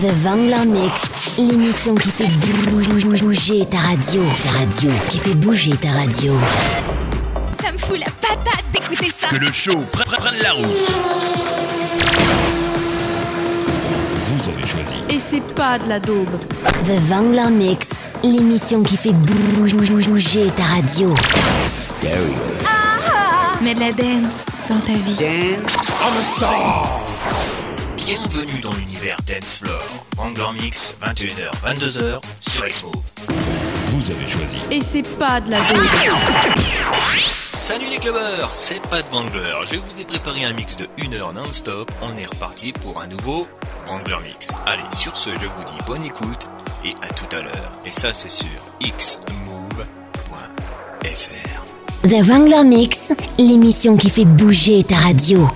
The Vangler Mix, l'émission qui fait bouger ta radio. Ta radio, qui fait bouger ta radio. Ça me fout la patate d'écouter ça. Que le show pre- pre- prenne la route. Vous avez choisi. Et c'est pas de la daube. The Vangler Mix, l'émission qui fait bouger ta radio. Mets de la dance dans ta vie. Bienvenue dans l'univers Dance Floor. Wrangler Mix, 21h, 22h, sur Exmo. Vous avez choisi. Et c'est pas de la daube. Salut les clubbers, c'est Pat Wrangler. Je vous ai préparé un mix de 1 heure non-stop. On est reparti pour un nouveau Wrangler Mix. Allez, sur ce, je vous dis bonne écoute et à tout à l'heure. Et ça, c'est sur xmove.fr. The Wrangler Mix, l'émission qui fait bouger ta radio.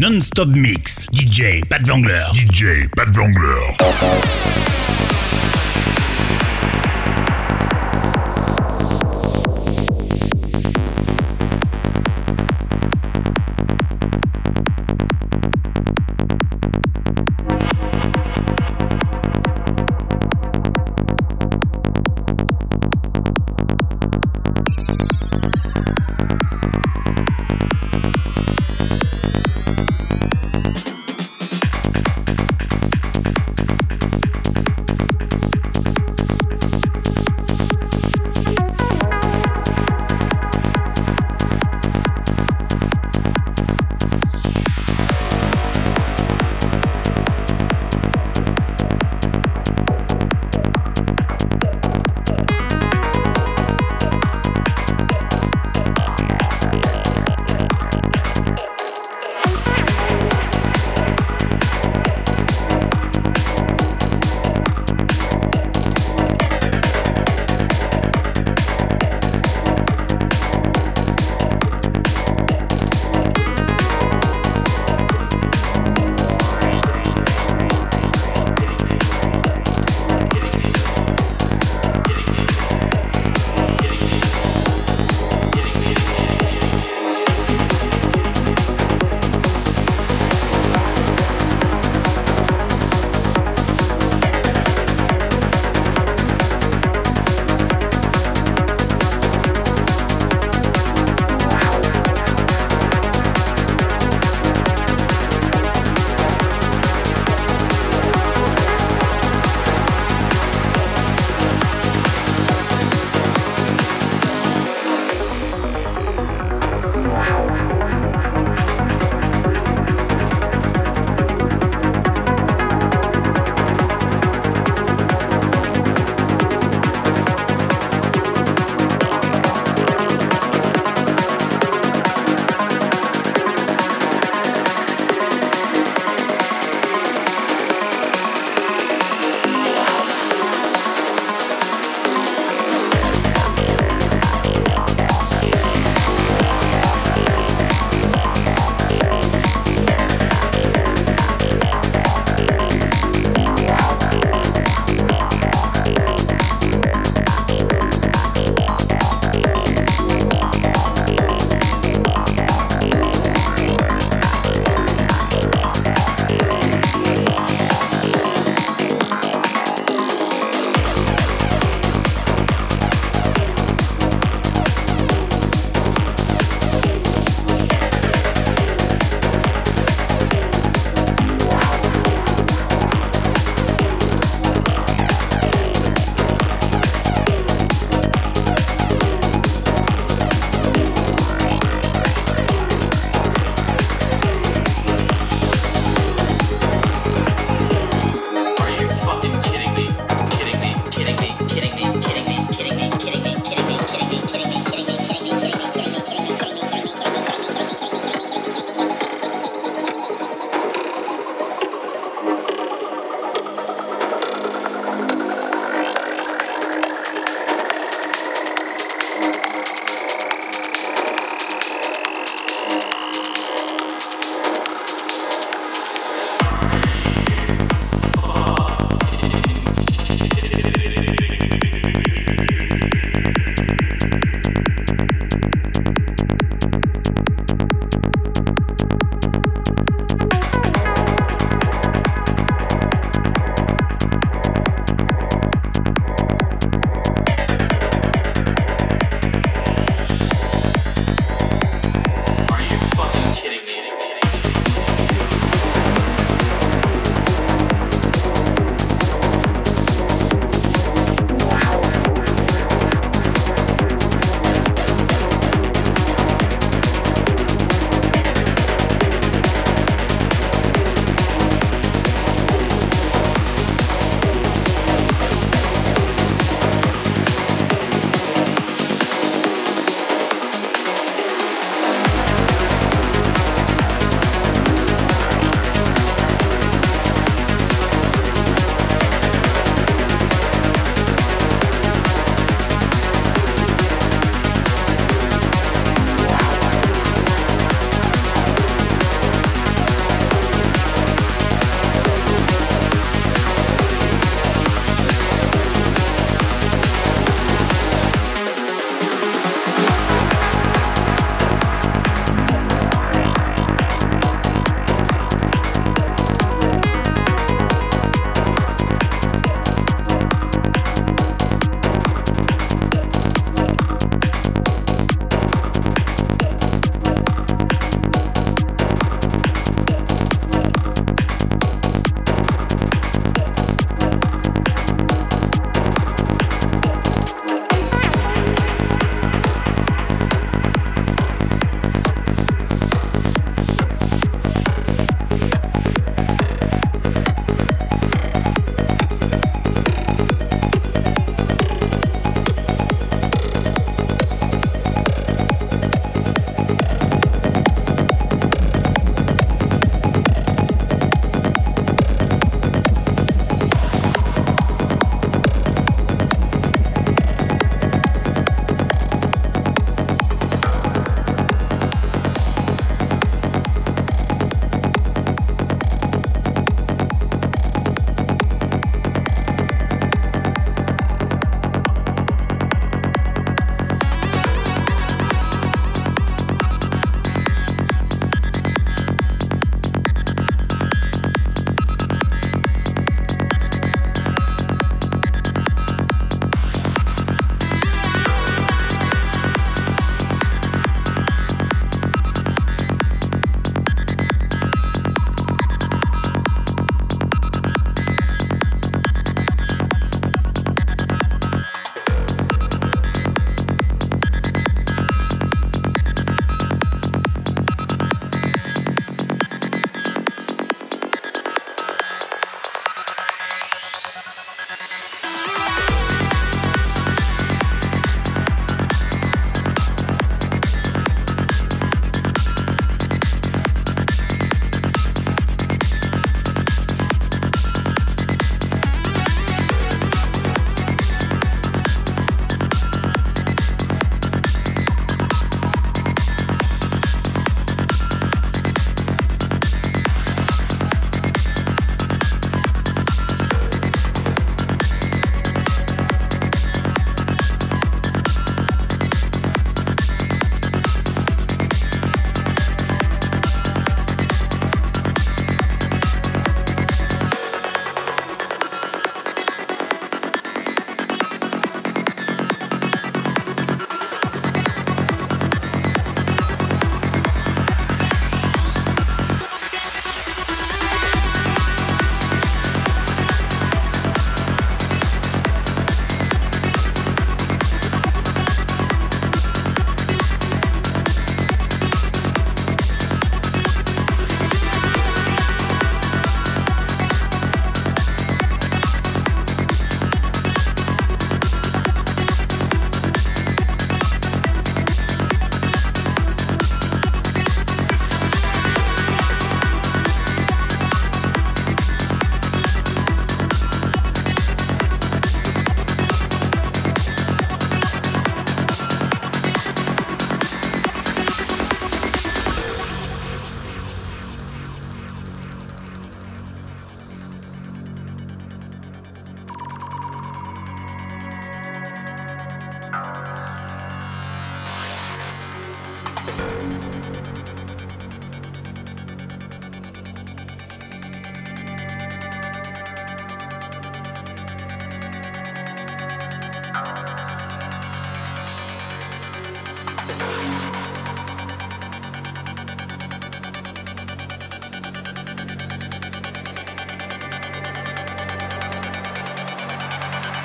Non-stop mix. DJ Pat Vangler. DJ Pat Vangler.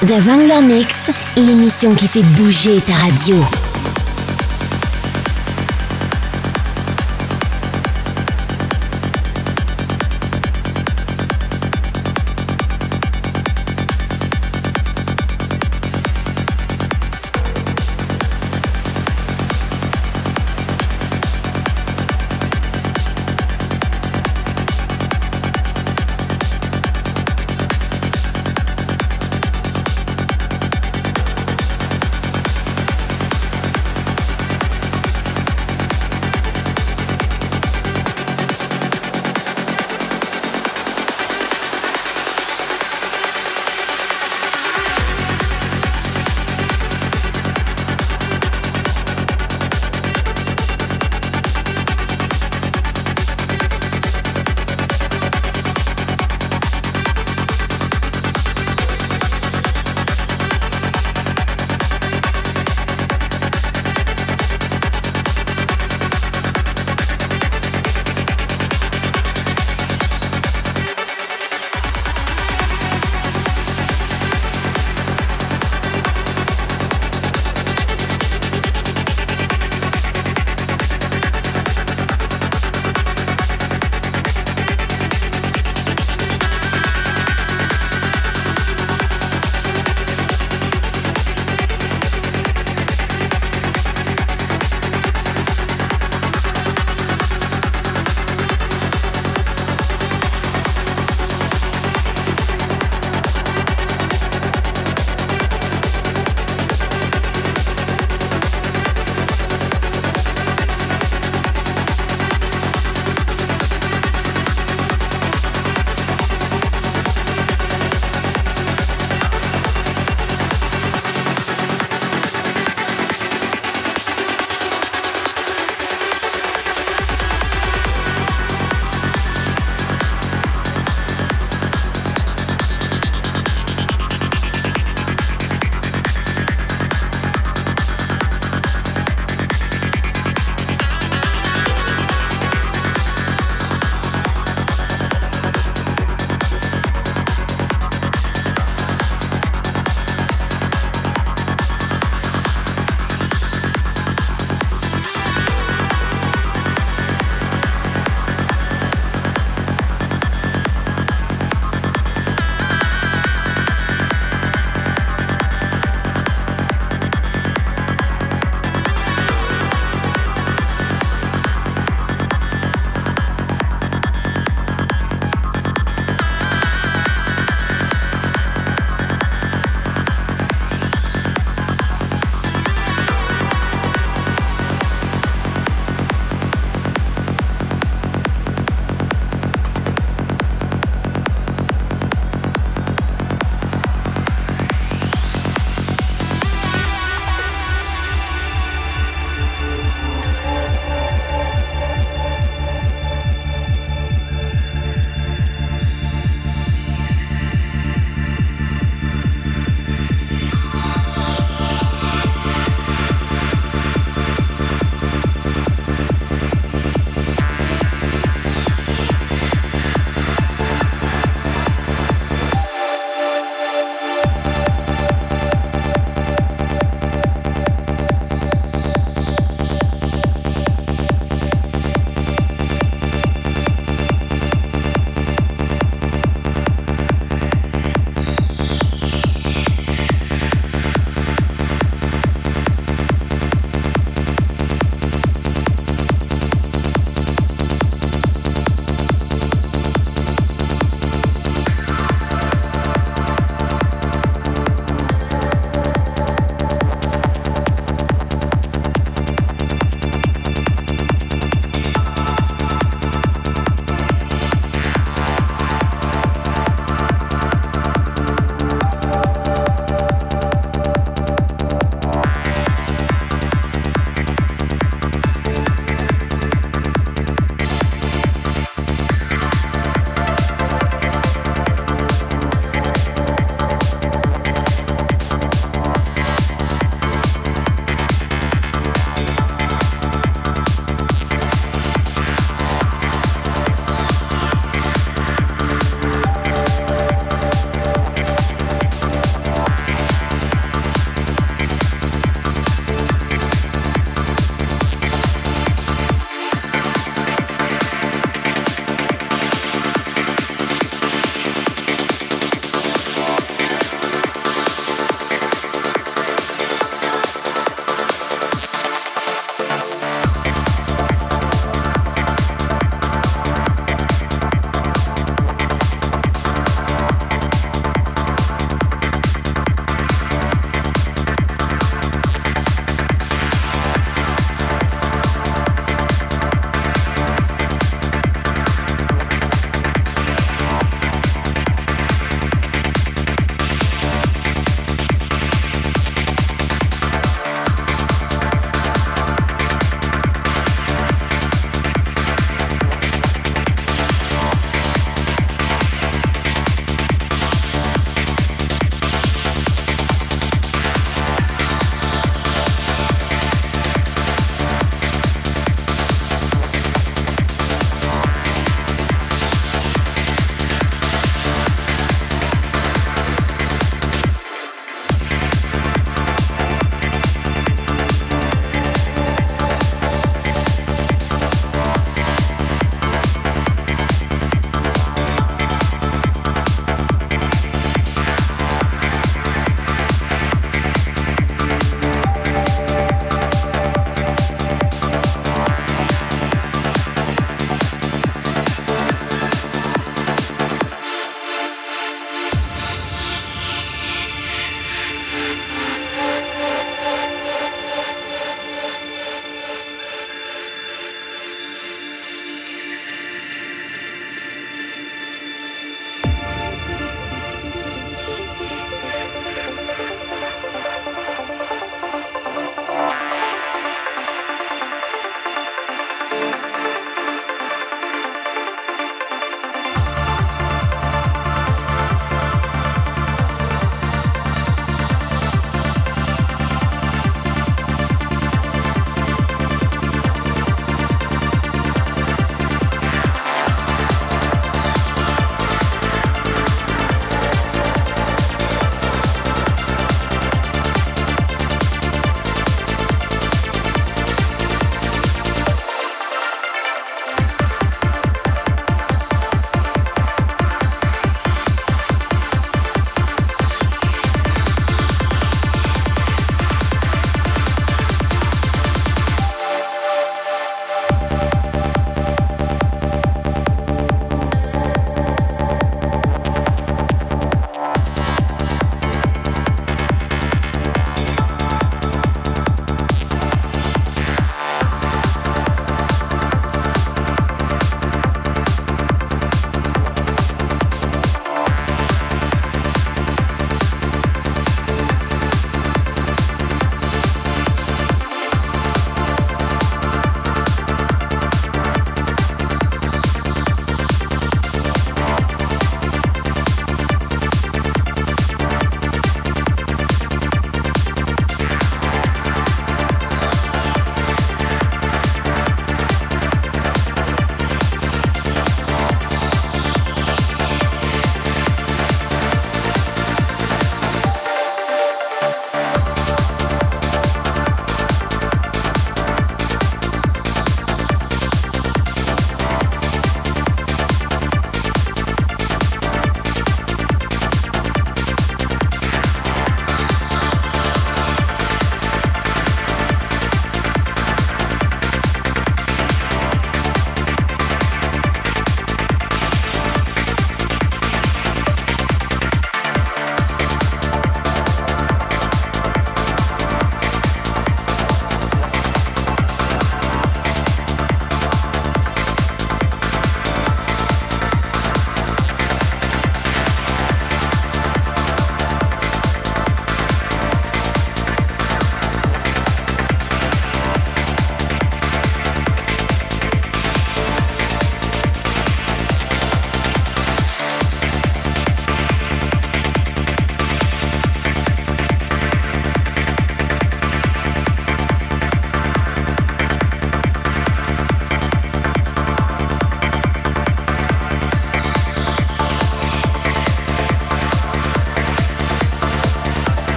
The Wrangler Mix, l'émission qui fait bouger ta radio.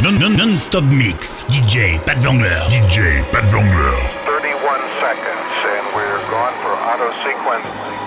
Non-stop mix. DJ Pat Vangler. DJ Pat Vangler. 31 seconds and we're gone for auto sequence.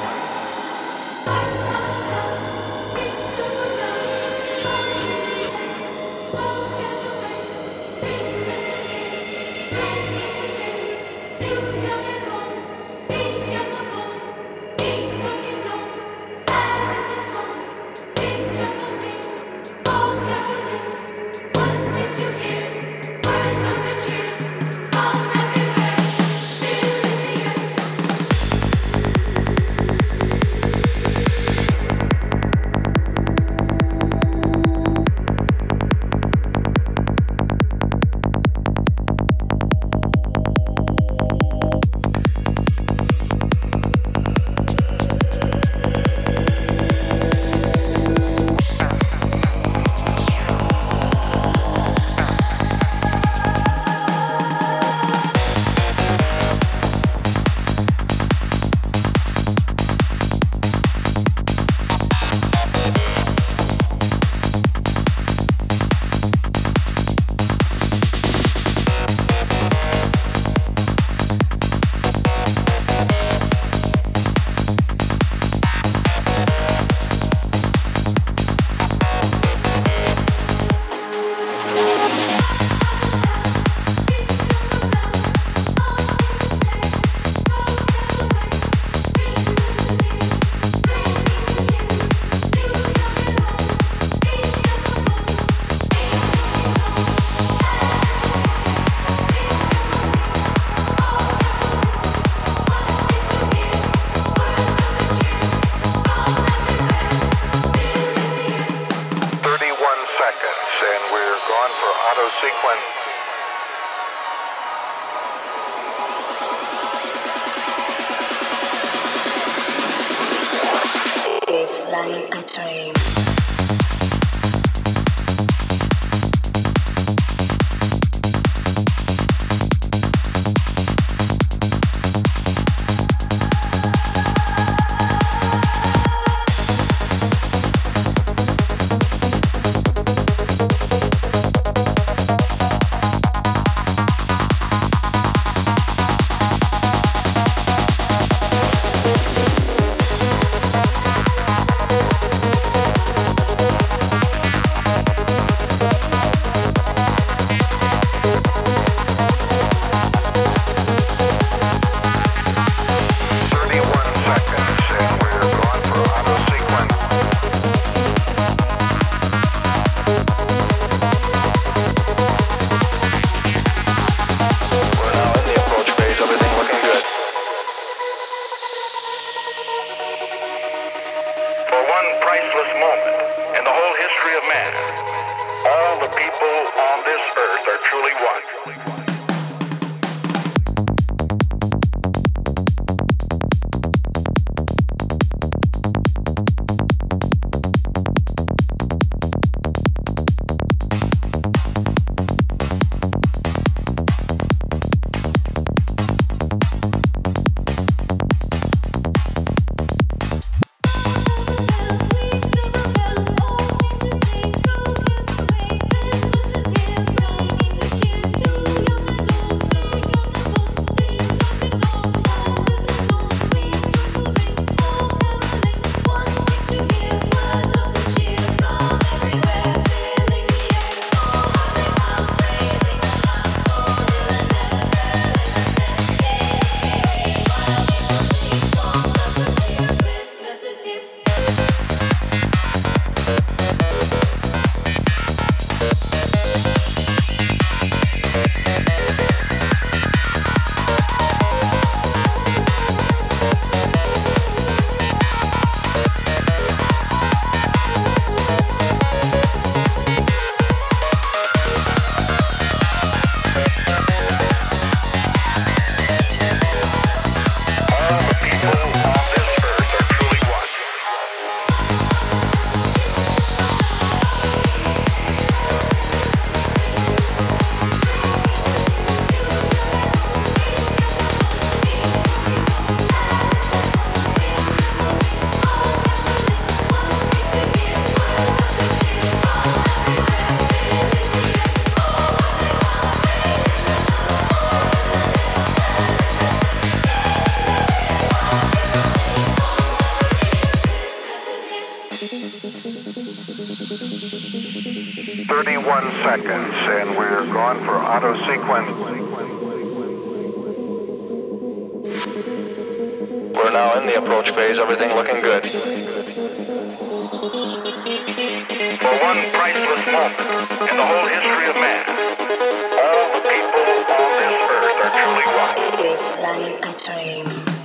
time.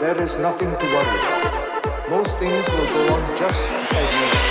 There is nothing to worry about. Most things will go on just as usual.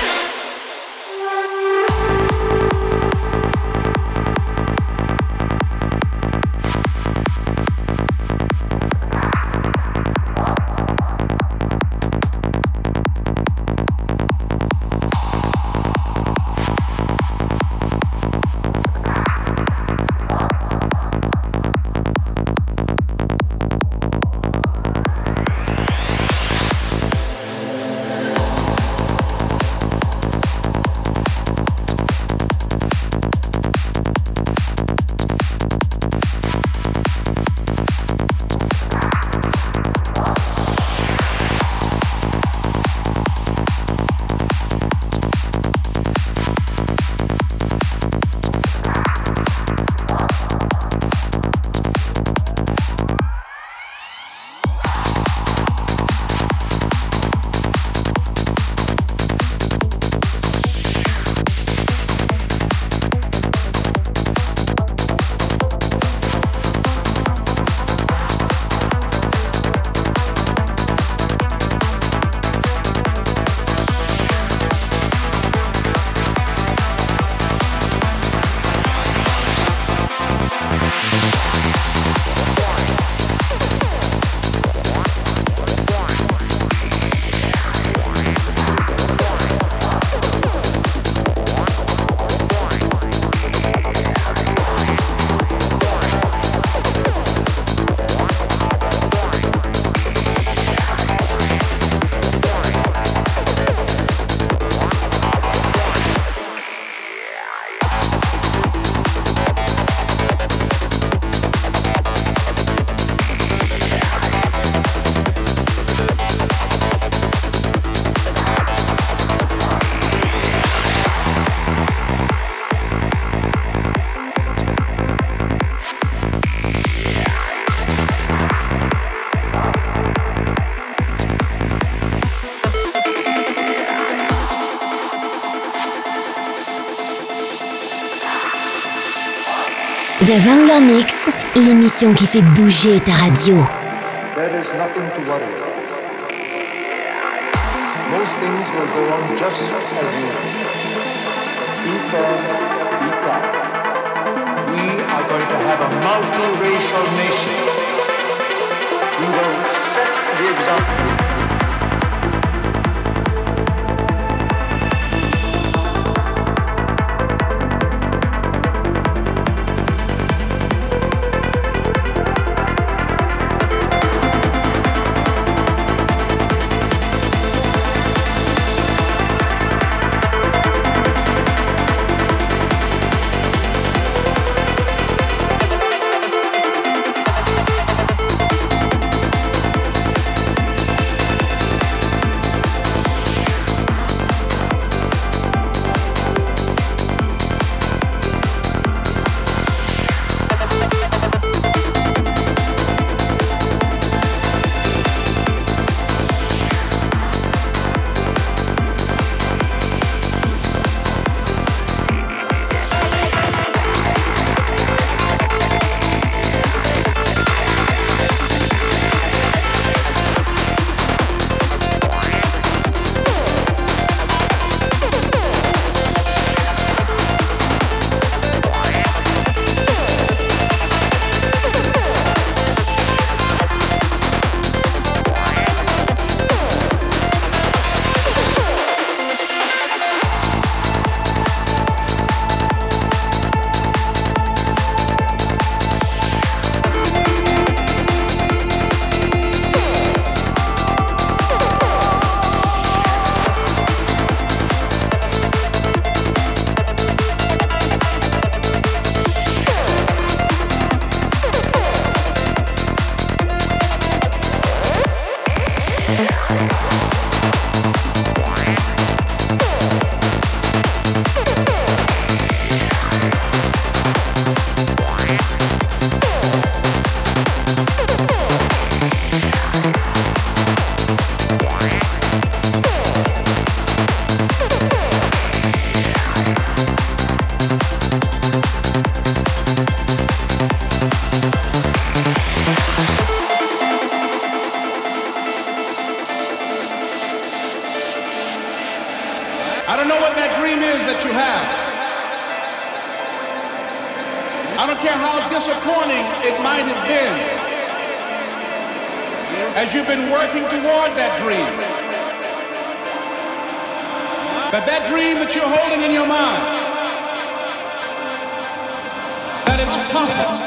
The Vangler Mix, l'émission qui fait bouger ta radio. There is nothing to worry about. Most things will go on just as usual. Be firm, be calm. We are going to have a multiracial nation. We will set the example. As you've been working toward that dream. But that dream that you're holding in your mind, that it's possible.